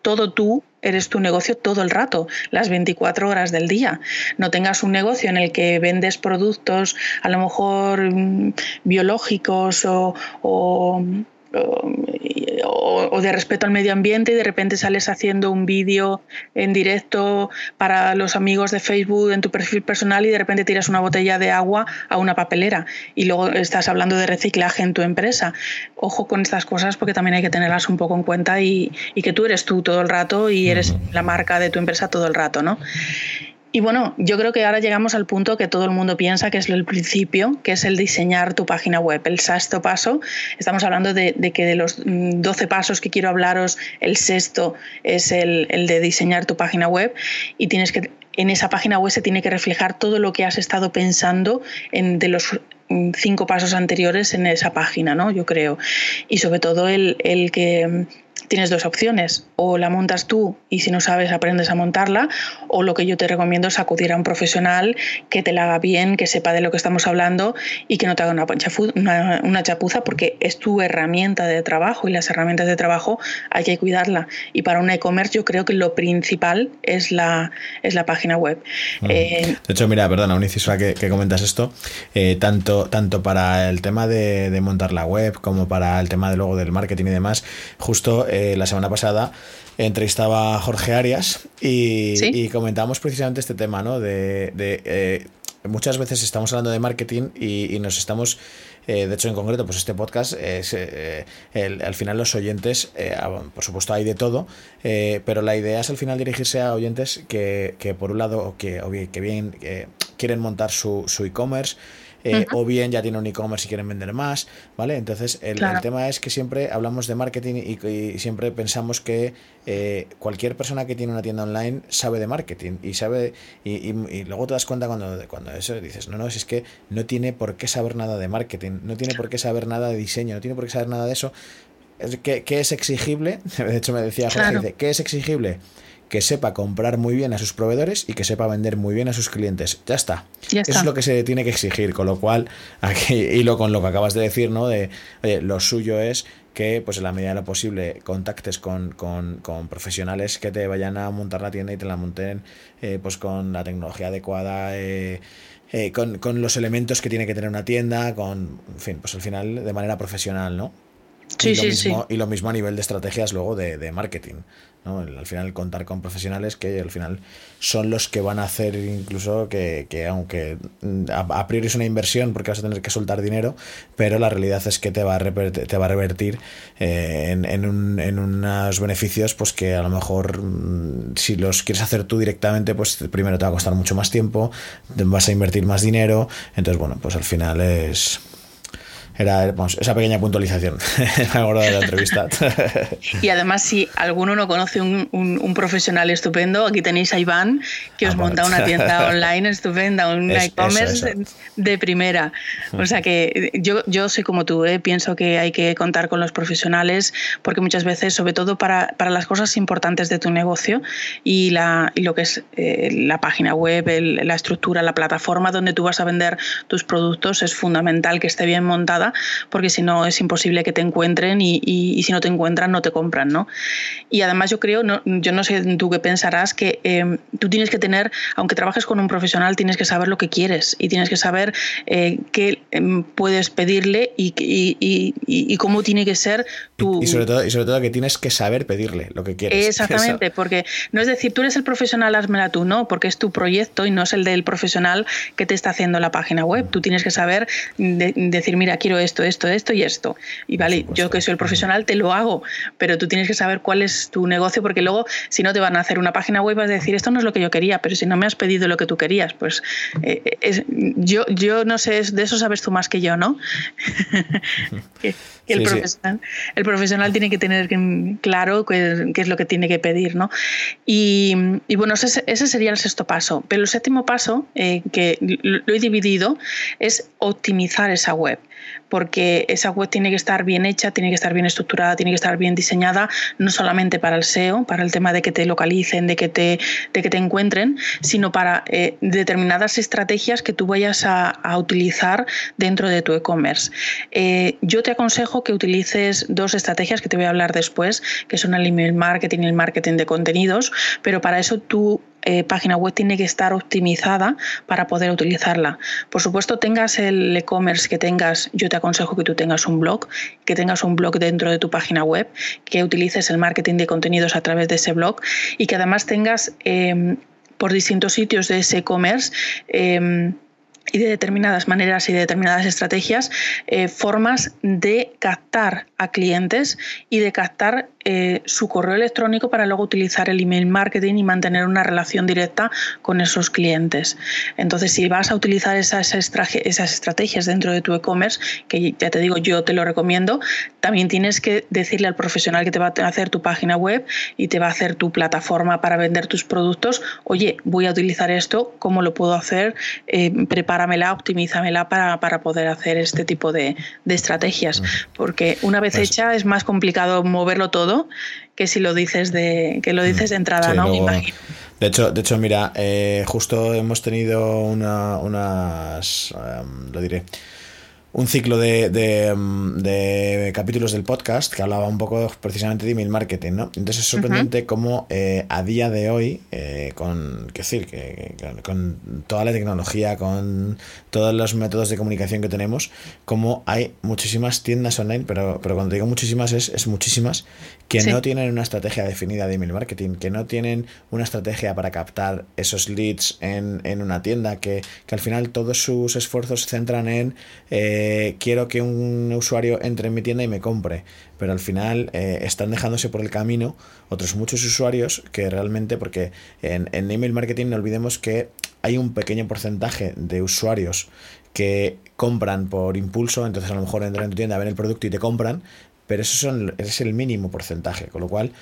todo tú eres tu negocio todo el rato, las 24 horas del día. No tengas un negocio en el que vendes productos a lo mejor mm, biológicos o, de respeto al medio ambiente y de repente sales haciendo un vídeo en directo para los amigos de Facebook en tu perfil personal y de repente tiras una botella de agua a una papelera y luego estás hablando de reciclaje en tu empresa. Ojo con estas cosas porque también hay que tenerlas un poco en cuenta y, y que tú eres tú todo el rato y eres la marca de tu empresa todo el rato, ¿no? Y bueno, yo creo que ahora llegamos al punto que todo el mundo piensa que es el principio, que es el diseñar tu página web. El sexto paso, estamos hablando de, que de los 12 mm, pasos que quiero hablaros, el sexto es el, de diseñar tu página web y tienes que en esa página web se tiene que reflejar todo lo que has estado pensando en, de los mm, cinco pasos anteriores en esa página, ¿no? Yo creo. Y sobre todo el, el que tienes dos opciones, o la montas tú y si no sabes aprendes a montarla, o lo que yo te recomiendo es acudir a un profesional que te la haga bien, que sepa de lo que estamos hablando y que no te haga una, una, una chapuza porque es tu herramienta de trabajo y las herramientas de trabajo hay que cuidarla. Y para un e-commerce yo creo que lo principal es la, es la página web. Eh, de hecho, mira, perdona, un inciso que, que comentas esto, eh, tanto, tanto para el tema de, de montar la web como para el tema de luego del marketing y demás, justo eh, la semana pasada entrevistaba a Jorge Arias y, comentábamos precisamente este tema, ¿no? De, eh, muchas veces estamos hablando de marketing y, nos estamos, eh, de hecho en concreto, pues este podcast, es, al final los oyentes, por supuesto hay de todo, pero la idea es al final dirigirse a oyentes que, por un lado, que, que bien quieren montar su e-commerce, eh, o bien ya tienen un e-commerce y quieren vender más, ¿vale? Entonces, el, tema es que siempre hablamos de marketing y, siempre pensamos que eh, cualquier persona que tiene una tienda online sabe de marketing y sabe, y, luego te das cuenta cuando, cuando eso dices, no, no, es que no tiene por qué saber nada de marketing, no tiene por qué saber nada de diseño, no tiene por qué saber nada de eso. ¿Qué, es exigible? De hecho, me decía Jorge, dice, ¿qué es exigible? Que sepa comprar muy bien a sus proveedores y que sepa vender muy bien a sus clientes. Ya está. Eso es lo que se tiene que exigir, con lo cual, aquí hilo con lo que acabas de decir, ¿no? De, lo suyo es que, pues en la medida de lo posible, contactes con, profesionales que te vayan a montar la tienda y te la monten eh, pues con la tecnología adecuada, eh, eh, con, con, los elementos que tiene que tener una tienda, con, en fin, pues al final de manera profesional, ¿no? Sí, y, lo sí, mismo, y lo mismo a nivel de estrategias luego de, de marketing. ¿No? Al final contar con profesionales que al final son los que van a hacer incluso que, que aunque a, priori es una inversión porque vas a tener que soltar dinero, pero la realidad es que te va a revertir, te va a revertir eh, en, en, unos beneficios pues que a lo mejor mm, si los quieres hacer tú directamente pues primero te va a costar mucho más tiempo, vas a invertir más dinero, entonces bueno pues al final es era esa pequeña puntualización. Me acuerdo de la entrevista. y además, si alguno no conoce un, un, profesional estupendo, aquí tenéis a Iván, que os ah, monta una tienda online estupenda, un e-commerce de primera. O sea que yo, yo soy como tú, ¿eh? pienso que hay que contar con los profesionales, porque muchas veces, sobre todo para, para las cosas importantes de tu negocio y, la, y lo que es eh, la página web, la estructura, la plataforma donde tú vas a vender tus productos, es fundamental que esté bien montada porque si no es imposible que te encuentren y, si no te encuentran no te compran, ¿no? Y además yo creo, yo no sé tú qué pensarás, que em, tú tienes que tener, aunque trabajes con un profesional, tienes que saber lo que quieres y tienes que saber eh, qué em, puedes pedirle y, y, cómo tiene que ser tu... Y, sobre todo, y sobre todo que tienes que saber pedirle lo que quieres. Exactamente, porque no es decir, tú eres el profesional, házmela tú, no, porque es tu proyecto y no es el del profesional que te está haciendo la página web. Tú tienes que saber decir, mira, quiero esto, esto, esto y esto. Y vale, yo que soy el profesional te lo hago, pero tú tienes que saber cuál es tu negocio porque luego si no te van a hacer una página web vas a decir esto no es lo que yo quería, pero si no me has pedido lo que tú querías, pues eh, es, yo, yo no sé, de eso sabes tú más que yo, ¿no? que, el, profesional, el profesional tiene que tener claro qué, es lo que tiene que pedir, ¿no? Y, y bueno, ese, ese, sería el sexto paso. Pero el séptimo paso, eh, que lo he dividido, es optimizar esa web porque esa web tiene que estar bien hecha, tiene que estar bien estructurada, tiene que estar bien diseñada, no solamente para el SEO, para el tema de que te localicen, de que te, de que te encuentren, sino para eh, determinadas estrategias que tú vayas a, utilizar dentro de tu e-commerce. Eh, yo te aconsejo que utilices dos estrategias que te voy a hablar después, que son el email marketing y el marketing de contenidos, pero para eso tú eh, página web tiene que estar optimizada para poder utilizarla. Por supuesto, tengas el e-commerce que tengas, yo te aconsejo que tú tengas un blog, que tengas un blog dentro de tu página web, que utilices el marketing de contenidos a través de ese blog y que además tengas em, por distintos sitios de ese e-commerce em, y de determinadas maneras y de determinadas estrategias, eh, formas de captar a clientes y de captar eh, su correo electrónico para luego utilizar el email marketing y mantener una relación directa con esos clientes. Entonces, si vas a utilizar esas, esas estrategias dentro de tu e-commerce, que ya te digo, yo te lo recomiendo, también tienes que decirle al profesional que te va a hacer tu página web y te va a hacer tu plataforma para vender tus productos, oye, voy a utilizar esto, ¿cómo lo puedo hacer? Eh, prepáramela, optimízamela para, para, poder hacer este tipo de, de estrategias. Porque una vez pues hecha es más complicado moverlo todo que si lo dices de, que lo dices de entrada, ¿no? De hecho, de hecho, mira, eh, justo hemos tenido una, unas, em, lo diré, un ciclo de, de, capítulos del podcast que hablaba un poco precisamente de email marketing, ¿no? Entonces es sorprendente cómo eh, a día de hoy, eh, con, qué decir, que, con toda la tecnología, con todos los métodos de comunicación que tenemos, como hay muchísimas tiendas online, pero, pero cuando digo muchísimas es, es muchísimas, que no tienen una estrategia definida de email marketing, que no tienen una estrategia para captar esos leads en, en una tienda, que, que, al final todos sus esfuerzos se centran en... Eh, eh, quiero que un usuario entre en mi tienda y me compre, pero al final eh, están dejándose por el camino otros muchos usuarios que realmente, porque en, en email marketing no olvidemos que hay un pequeño porcentaje de usuarios que compran por impulso, entonces a lo mejor entran en tu tienda, ven el producto y te compran, pero eso son, es el mínimo porcentaje, con lo cual,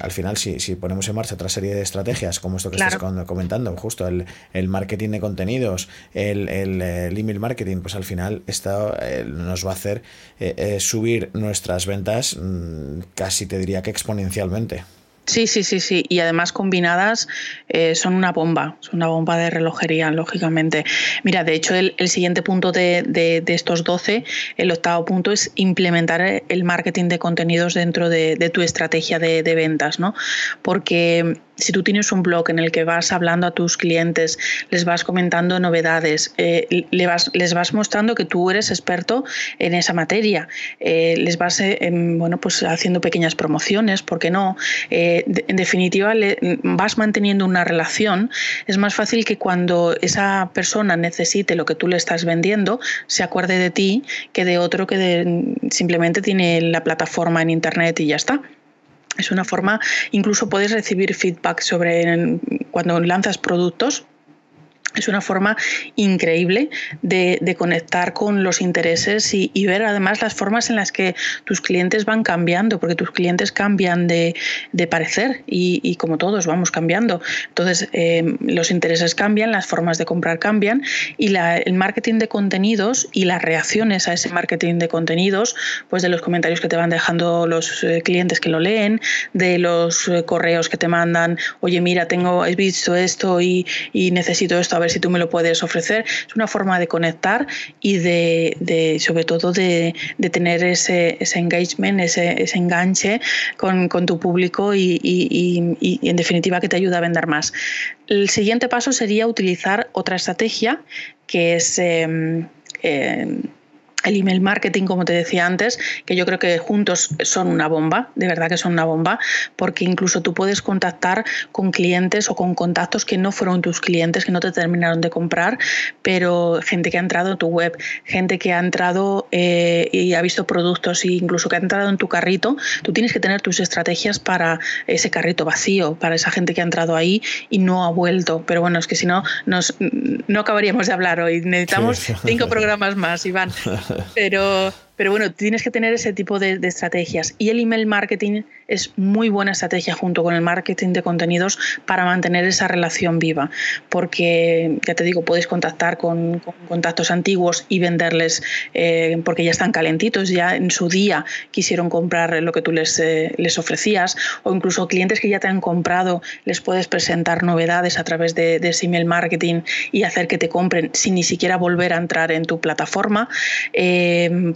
al final, si, si, ponemos en marcha otra serie de estrategias, como esto que estás comentando, justo el, el, marketing de contenidos, el, el, email marketing, pues al final esto eh, nos va a hacer eh, eh, subir nuestras ventas mm, casi te diría que exponencialmente. Sí, sí, sí, sí. Y además combinadas eh, son una bomba, son una bomba de relojería, lógicamente. Mira, de hecho, el, siguiente punto de, de, estos 12, el octavo punto, es implementar el marketing de contenidos dentro de, tu estrategia de, ventas, ¿no? Porque si tú tienes un blog en el que vas hablando a tus clientes, les vas comentando novedades, eh, les vas mostrando que tú eres experto en esa materia, eh, les vas eh, bueno, pues haciendo pequeñas promociones, ¿por qué no? en definitiva, vas manteniendo una relación, es más fácil que cuando esa persona necesite lo que tú le estás vendiendo, se acuerde de ti que de otro que simplemente tiene la plataforma en Internet y ya está. Es una forma, incluso puedes recibir feedback sobre cuando lanzas productos es una forma increíble de, conectar con los intereses y, ver además las formas en las que tus clientes van cambiando, porque tus clientes cambian de, parecer y, como todos vamos cambiando. Entonces, eh, los intereses cambian, las formas de comprar cambian y el marketing de contenidos y las reacciones a ese marketing de contenidos, pues de los comentarios que te van dejando los eh, clientes que lo leen, de los eh, correos que te mandan, oye, mira, tengo, he visto esto y, y necesito esto, ver si tú me lo puedes ofrecer. Es una forma de conectar y de, sobre todo de, tener ese, engagement, ese, enganche con, tu público y, en definitiva que te ayuda a vender más. El siguiente paso sería utilizar otra estrategia que es... Em, em, el email marketing, como te decía antes, que yo creo que juntos son una bomba, de verdad que son una bomba, porque incluso tú puedes contactar con clientes o con contactos que no fueron tus clientes, que no te terminaron de comprar, pero gente que ha entrado en tu web, gente que ha entrado eh, y ha visto productos e incluso que ha entrado en tu carrito, tú tienes que tener tus estrategias para ese carrito vacío, para esa gente que ha entrado ahí y no ha vuelto. Pero bueno, es que si no, nos, no acabaríamos de hablar hoy. Necesitamos cinco programas más, Iván. Pero, pero bueno, tienes que tener ese tipo de, estrategias. Y el email marketing es muy buena estrategia junto con el marketing de contenidos para mantener esa relación viva. Porque, ya te digo, puedes contactar con, contactos antiguos y venderles eh, porque ya están calentitos, ya en su día quisieron comprar lo que tú les, eh, les ofrecías. O incluso clientes que ya te han comprado, les puedes presentar novedades a través de, ese email marketing y hacer que te compren sin ni siquiera volver a entrar en tu plataforma. Eh,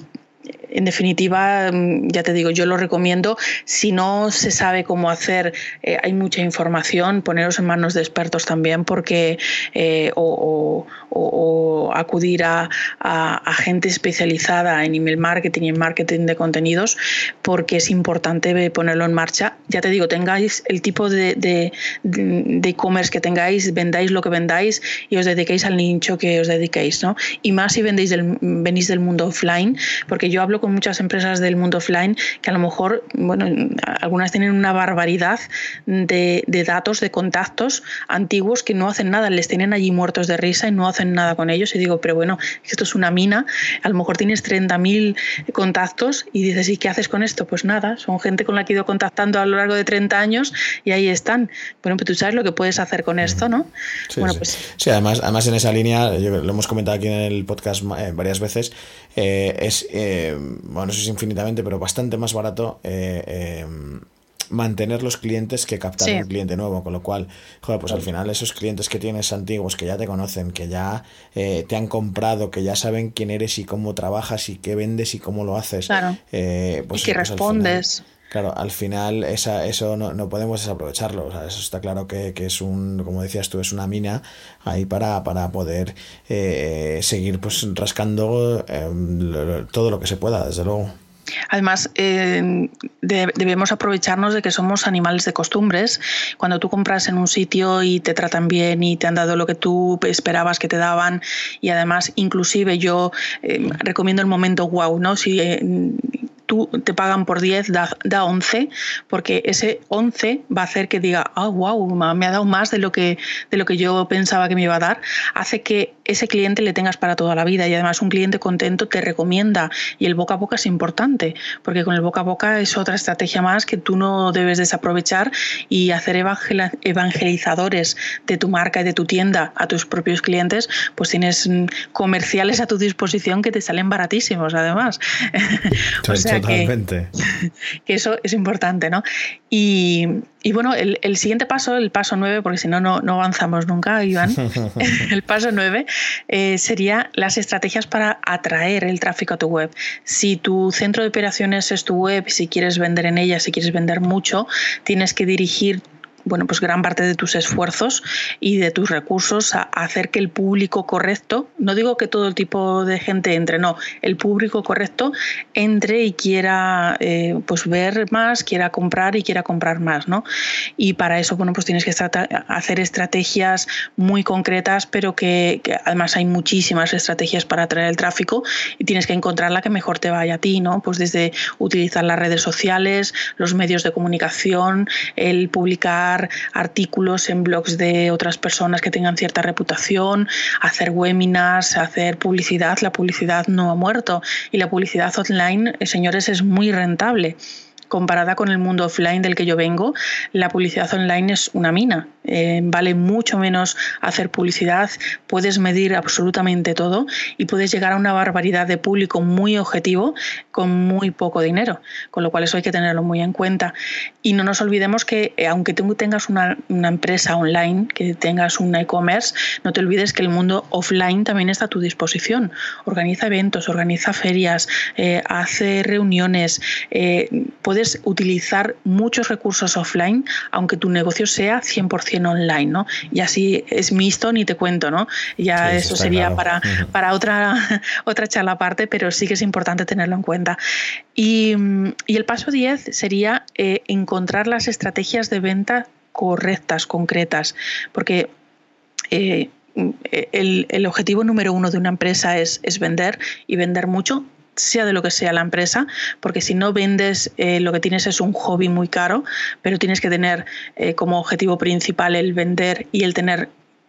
en definitiva, mm, ya te digo, yo lo recomiendo. Si no se sabe cómo hacer, eh, hay mucha información, poneros en manos de expertos también, porque eh, o, acudir a, gente especializada en email marketing y en marketing de contenidos, porque es importante ponerlo en marcha. Ya te digo, tengáis el tipo de e-commerce que tengáis, vendáis lo que vendáis y os dediquéis al nicho que os dediquéis, ¿no? Y más si vendéis del, venís del mundo offline, porque yo hablo con muchas empresas del mundo offline que a lo mejor, bueno, algunas tienen una barbaridad de, datos, de contactos antiguos que no hacen nada, les tienen allí muertos de risa y no hacen nada con ellos. Y digo, pero bueno, esto es una mina, a lo mejor tienes 30.000 contactos y dices, ¿y qué haces con esto? Pues nada, son gente con la que he ido contactando a lo largo de 30 años y ahí están. Bueno, pues tú sabes lo que puedes hacer con esto, ¿no? Sí, bueno, Pues... sí además, además en esa línea, lo hemos comentado aquí en el podcast eh, varias veces, eh, es eh, bueno, eso es infinitamente, pero bastante más barato eh, em, mantener los clientes que captar un cliente nuevo. Con lo cual, joder, pues al final esos clientes que tienes antiguos, que ya te conocen, que ya eh, te han comprado, que ya saben quién eres y cómo trabajas y qué vendes y cómo lo haces. Claro. Eh, pues, y que pues respondes. Claro, al final esa, eso no, no podemos desaprovecharlo. O sea, eso está claro que, que, es un, como decías tú, es una mina ahí para, para poder eh, seguir pues rascando em, todo lo que se pueda, desde luego. Además, eh, debemos aprovecharnos de que somos animales de costumbres. Cuando tú compras en un sitio y te tratan bien y te han dado lo que tú esperabas que te daban y además inclusive yo eh, recomiendo el momento wow, ¿no? Si tú te pagan por 10, da, da 11, porque ese 11 va a hacer que diga, ah, wow, me ha dado más de lo, que, de lo que yo pensaba que me iba a dar, hace que ese cliente le tengas para toda la vida y además un cliente contento te recomienda y el boca a boca es importante, porque con el boca a boca es otra estrategia más que tú no debes desaprovechar y hacer evangelizadores de tu marca y de tu tienda a tus propios clientes, pues tienes mm, comerciales a tu disposición que te salen baratísimos además. o sea, Totalmente. Que, eso es importante, ¿no? Y, bueno, el, siguiente paso, el paso 9, porque si no, no avanzamos nunca, Iván, el paso 9 eh, sería las estrategias para atraer el tráfico a tu web. Si tu centro de operaciones es tu web, si quieres vender en ella, si quieres vender mucho, tienes que dirigir bueno, pues gran parte de tus esfuerzos y de tus recursos a, hacer que el público correcto, no digo que todo el tipo de gente entre, no, el público correcto entre y quiera eh, pues ver más, quiera comprar y quiera comprar más, ¿no? Y para eso, bueno, pues tienes que hacer estrategias muy concretas, pero que, que, además hay muchísimas estrategias para atraer el tráfico y tienes que encontrar la que mejor te vaya a ti, ¿no? Pues desde utilizar las redes sociales, los medios de comunicación, el publicar artículos en blogs de otras personas que tengan cierta reputación, hacer webinars, hacer publicidad. La publicidad no ha muerto y la publicidad online, eh, señores, es muy rentable comparada con el mundo offline del que yo vengo, la publicidad online es una mina. Eh, vale mucho menos hacer publicidad, puedes medir absolutamente todo y puedes llegar a una barbaridad de público muy objetivo con muy poco dinero, con lo cual eso hay que tenerlo muy en cuenta. Y no nos olvidemos que eh, aunque tú tengas una, empresa online, que tengas un e-commerce, no te olvides que el mundo offline también está a tu disposición. Organiza eventos, organiza ferias, eh, hace reuniones, puedes utilizar muchos recursos offline, aunque tu negocio sea 100% online, ¿no? Y así es mixto, ni te cuento, ¿no? Ya eso, sería para, para otra, otra charla aparte, pero sí que es importante tenerlo en cuenta. Y, el paso 10 sería eh, encontrar las estrategias de venta correctas, concretas, porque eh, el, el, objetivo número uno de una empresa es, es, vender y vender mucho sea de lo que sea la empresa, porque si no vendes, eh, lo que tienes es un hobby muy caro, pero tienes que tener eh, como objetivo principal el vender y el tener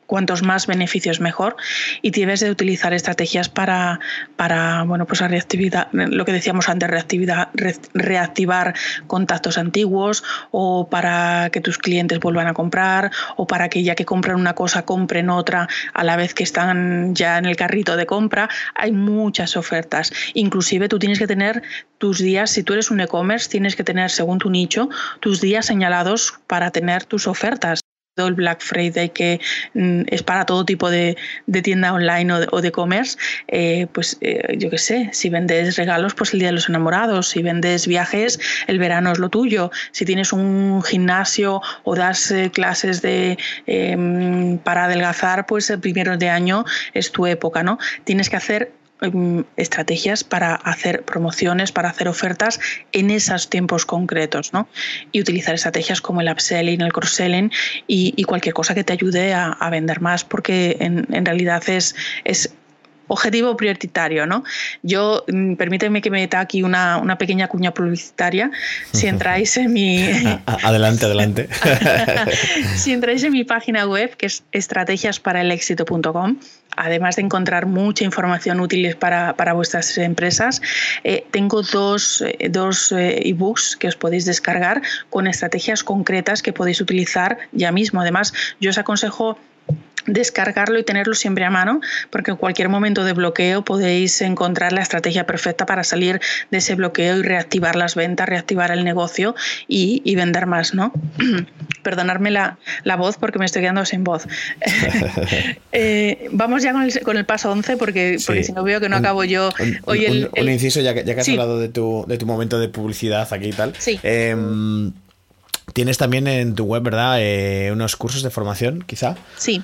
cuantos más beneficios mejor y tienes de utilizar estrategias para, para bueno, pues a reactividad, lo que decíamos antes, reactividad, reactivar contactos antiguos o para que tus clientes vuelvan a comprar o para que ya que compran una cosa compren otra a la vez que están ya en el carrito de compra. Hay muchas ofertas. Inclusive tú tienes que tener tus días, si tú eres un e-commerce, tienes que tener según tu nicho tus días señalados para tener tus ofertas el Black Friday que mm, es para todo tipo de, tienda online o de, e-commerce, eh, pues eh, yo qué sé, si vendes regalos, pues el Día de los Enamorados, si vendes viajes, el verano es lo tuyo, si tienes un gimnasio o das eh, clases de para adelgazar, pues el primero de año es tu época, ¿no? Tienes que hacer Em, estrategias para hacer promociones, para hacer ofertas en esos tiempos concretos, ¿no? Y utilizar estrategias como el upselling, el cross-selling y, cualquier cosa que te ayude a, vender más, porque en, realidad es, es objetivo prioritario, ¿no? Yo, mm, permíteme que me meta aquí una, una pequeña cuña publicitaria. Si entráis en mi... adelante, adelante. si entráis en mi página web, que es estrategiasparaelexito.com, además de encontrar mucha información útil para, vuestras empresas, eh, tengo dos, eh, dos eh, ebooks que os podéis descargar con estrategias concretas que podéis utilizar ya mismo. Además, yo os aconsejo descargarlo y tenerlo siempre a mano, porque en cualquier momento de bloqueo podéis encontrar la estrategia perfecta para salir de ese bloqueo y reactivar las ventas, reactivar el negocio y, vender más, ¿no? Perdonarme la, voz porque me estoy quedando sin voz. Eh, vamos ya con el, paso 11 porque, porque si no veo que no acabo yo hoy el, un, inciso, ya que, ya que has hablado de tu, de tu momento de publicidad aquí y tal. Sí. Em, tienes también en tu web, ¿verdad? Eh, unos cursos de formación, quizá. Sí.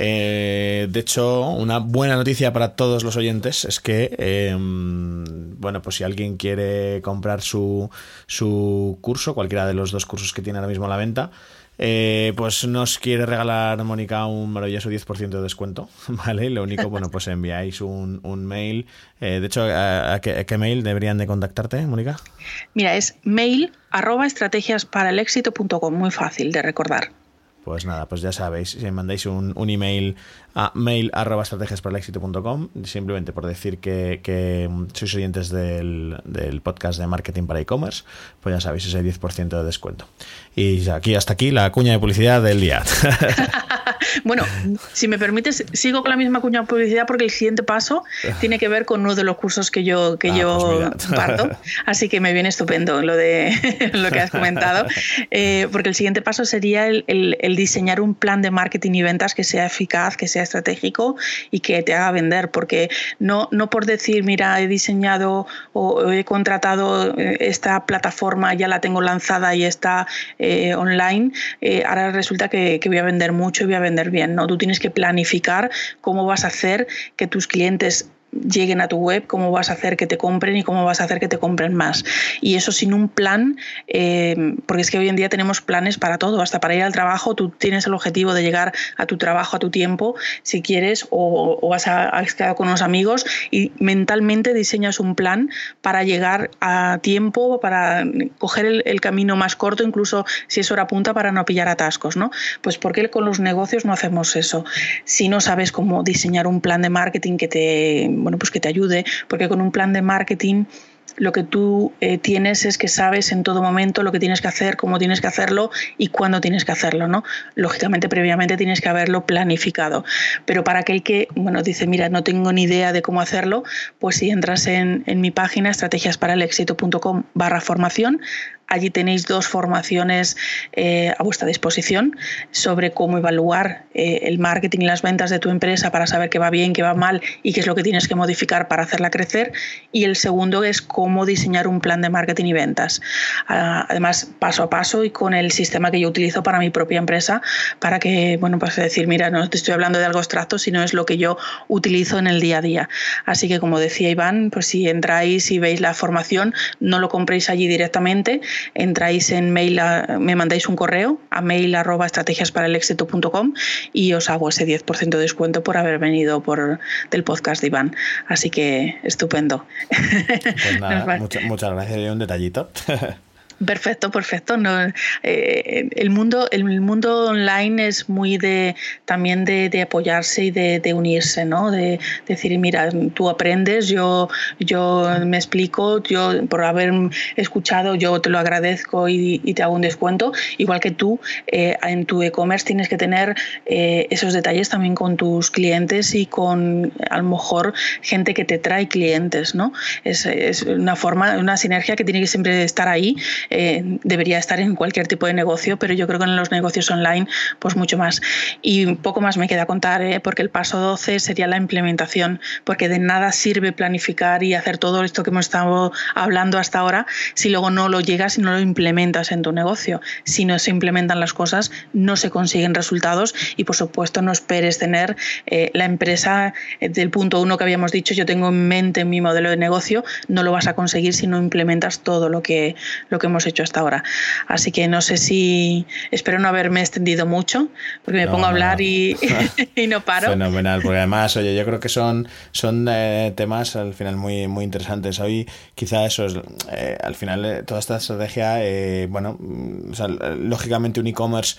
Eh, de hecho, una buena noticia para todos los oyentes es que, em, bueno, pues si alguien quiere comprar su, su curso, cualquiera de los dos cursos que tiene ahora mismo a la venta, eh, pues nos quiere regalar Mónica un maravilloso 10% de descuento, ¿vale? Lo único, bueno, pues enviáis un, mail. Eh, de hecho, ¿a, qué, mail deberían de contactarte, Mónica? Mira, es mail arroba estrategiasparalexito.com, muy fácil de recordar. Pues nada, pues ya sabéis, si mandáis un, email a mail arroba simplemente por decir que, sois oyentes del, podcast de marketing para e-commerce, pues ya sabéis ese 10% de descuento. Y aquí hasta aquí la cuña de publicidad del día. bueno, si me permites, sigo con la misma cuña publicidad porque el siguiente paso tiene que ver con uno de los cursos que yo, que ah, yo pues parto. Así que me viene estupendo lo de lo que has comentado. Eh, porque el siguiente paso sería el, el, diseñar un plan de marketing y ventas que sea eficaz, que sea estratégico y que te haga vender. Porque no, no por decir, mira, he diseñado o he contratado eh, esta plataforma, ya la tengo lanzada y está eh, online, ahora resulta que, que voy a vender mucho y voy a vender bien. ¿no? Tú tienes que planificar cómo vas a hacer que tus clientes lleguen a tu web, cómo vas a hacer que te compren y cómo vas a hacer que te compren más. Y eso sin un plan, eh, porque es que hoy en día tenemos planes para todo, hasta para ir al trabajo, tú tienes el objetivo de llegar a tu trabajo a tu tiempo, si quieres, o, vas a, quedar con unos amigos y mentalmente diseñas un plan para llegar a tiempo, para coger el, camino más corto, incluso si es hora punta, para no pillar atascos, ¿no? Pues porque con los negocios no hacemos eso? Si no sabes cómo diseñar un plan de marketing que te bueno, pues que te ayude, porque con un plan de marketing lo que tú eh, tienes es que sabes en todo momento lo que tienes que hacer, cómo tienes que hacerlo y cuándo tienes que hacerlo, ¿no? Lógicamente, previamente tienes que haberlo planificado. Pero para aquel que, bueno, dice, mira, no tengo ni idea de cómo hacerlo, pues si entras en, en mi página estrategiasparalexito.com barra formación, Allí tenéis dos formaciones eh, a vuestra disposición sobre cómo evaluar eh, el marketing y las ventas de tu empresa para saber qué va bien, qué va mal y qué es lo que tienes que modificar para hacerla crecer. Y el segundo es cómo diseñar un plan de marketing y ventas. Ah, además, paso a paso y con el sistema que yo utilizo para mi propia empresa, para que, bueno, pues decir, mira, no te estoy hablando de algo abstracto, sino es lo que yo utilizo en el día a día. Así que, como decía Iván, pues si entráis y veis la formación, no lo compréis allí directamente, entráis en mail, me mandáis un correo a mail arroba estrategiasparalexito.com y os hago ese 10% de descuento por haber venido por del podcast de Iván. Así que estupendo. Pues nada, muchas gracias. Un detallito. Perfecto, perfecto. No, eh, el, mundo, el mundo online es muy de también de, apoyarse y de, unirse, ¿no? De, decir, mira, tú aprendes, yo, yo me explico, yo por haber escuchado, yo te lo agradezco y, te hago un descuento. Igual que tú, eh, en tu e-commerce tienes que tener eh, esos detalles también con tus clientes y con a lo mejor gente que te trae clientes, ¿no? Es, es una forma, una sinergia que tiene que siempre estar ahí eh, debería estar en cualquier tipo de negocio, pero yo creo que en los negocios online, pues mucho más. Y poco más me queda contar, ¿eh? porque el paso 12 sería la implementación, porque de nada sirve planificar y hacer todo esto que hemos estado hablando hasta ahora si luego no lo llegas y no lo implementas en tu negocio. Si no se implementan las cosas, no se consiguen resultados y, por supuesto, no esperes tener eh, la empresa del punto uno que habíamos dicho, yo tengo en mente mi modelo de negocio, no lo vas a conseguir si no implementas todo lo que, lo que hemos hecho hasta ahora. Así que no sé si, espero no haberme extendido mucho, porque me pongo a hablar Y, y, no paro. Fenomenal, porque además, oye, yo creo que son, son eh, temas al final muy, muy interesantes. Hoy quizá eso es, eh, al final, eh, toda esta estrategia, bueno, mm, lógicamente un e-commerce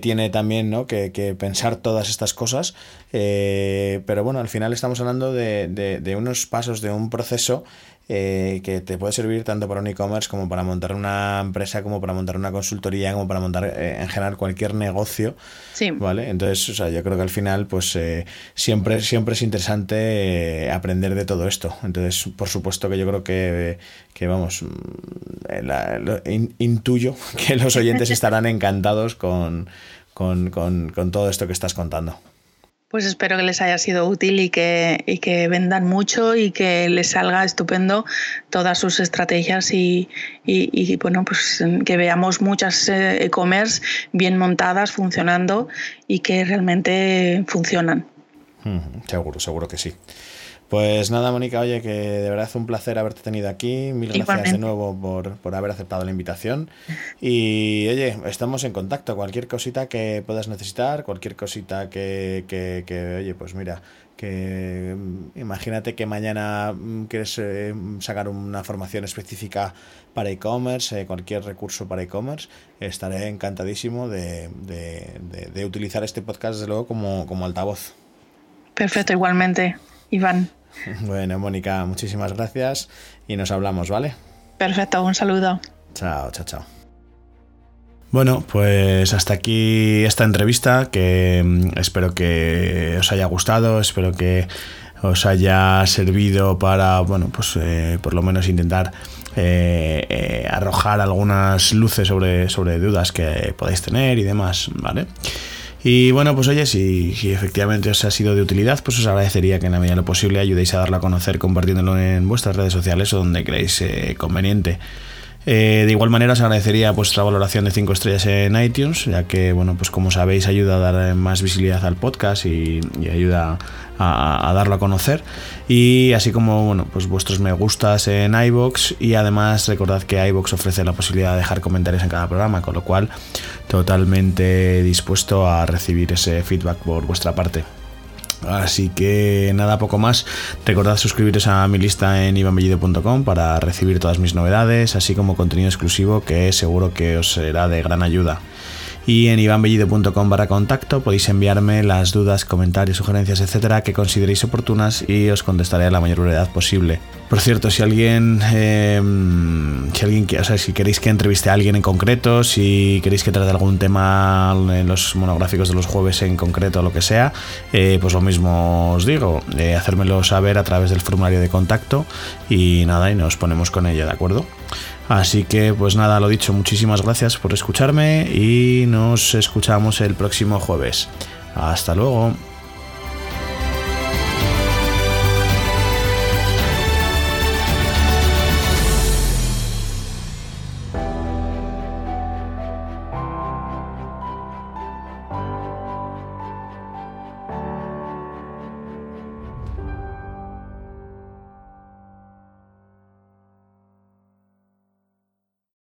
tiene también ¿no? que, que, pensar todas estas cosas, pero bueno, al final estamos hablando de, de, de unos pasos, de un proceso eh, que te puede servir tanto para un e-commerce como para montar una empresa, como para montar una consultoría, como para montar eh, en general cualquier negocio. Sí. ¿Vale? Entonces, o sea, yo creo que al final, pues eh, siempre, siempre es interesante aprender de todo esto. Entonces, por supuesto que yo creo que, que vamos, mm, intuyo que los oyentes estarán encantados con, con, con, con todo esto que estás contando. Pues espero que les haya sido útil y que, y que vendan mucho y que les salga estupendo todas sus estrategias y, y, bueno, pues que veamos muchas eh, e-commerce bien montadas, funcionando y que realmente funcionan. seguro, seguro que sí. Pues nada, Mónica, oye, que de verdad es un placer haberte tenido aquí. Mil gracias de nuevo por, haber aceptado la invitación. Y oye, estamos en contacto. Cualquier cosita que puedas necesitar, cualquier cosita que, que, oye, pues mira, que mm, imagínate que mañana mm, quieres eh, sacar una formación específica para e-commerce, eh, cualquier recurso para e-commerce, estaré encantadísimo de, de, utilizar este podcast, desde luego, como, como altavoz. Perfecto, igualmente, Iván. Bueno, Mónica, muchísimas gracias y nos hablamos, ¿vale? Perfecto, un saludo. Chao, chao, chao. Bueno, pues hasta aquí esta entrevista que mm, espero que os haya gustado, espero que os haya servido para, bueno, pues eh, por lo menos intentar eh, eh, arrojar algunas luces sobre, sobre dudas que podáis tener y demás, ¿vale? Y bueno, pues oye, si, si, efectivamente os ha sido de utilidad, pues os agradecería que en la medida de lo posible ayudéis a darlo a conocer compartiéndolo en vuestras redes sociales o donde creéis conveniente. Eh, de igual manera os agradecería vuestra valoración de 5 estrellas en iTunes, ya que, bueno, pues como sabéis, ayuda a dar más visibilidad al podcast y, ayuda a, darlo a conocer. Y así como, bueno, pues vuestros me gustas en iBox y además recordad que iBox ofrece la posibilidad de dejar comentarios en cada programa, con lo cual totalmente dispuesto a recibir ese feedback por vuestra parte. Así que nada, poco más. Recordad suscribiros a mi lista en ivanbellido.com para recibir todas mis novedades, así como contenido exclusivo que seguro que os será de gran ayuda y en ivanbellido.com barra contacto podéis enviarme las dudas, comentarios, sugerencias, etcétera, que consideréis oportunas y os contestaré a la mayor brevedad posible. Por cierto, si alguien, eh, si queréis que entreviste a alguien en concreto, si queréis que trate algún tema en los monográficos de los jueves en concreto, o lo que sea, eh, pues lo mismo os digo, eh, hacérmelo saber a través del formulario de contacto y nada, y nos ponemos con ello, ¿de acuerdo? Así que pues nada, lo dicho, muchísimas gracias por escucharme y nos escuchamos el próximo jueves. Hasta luego.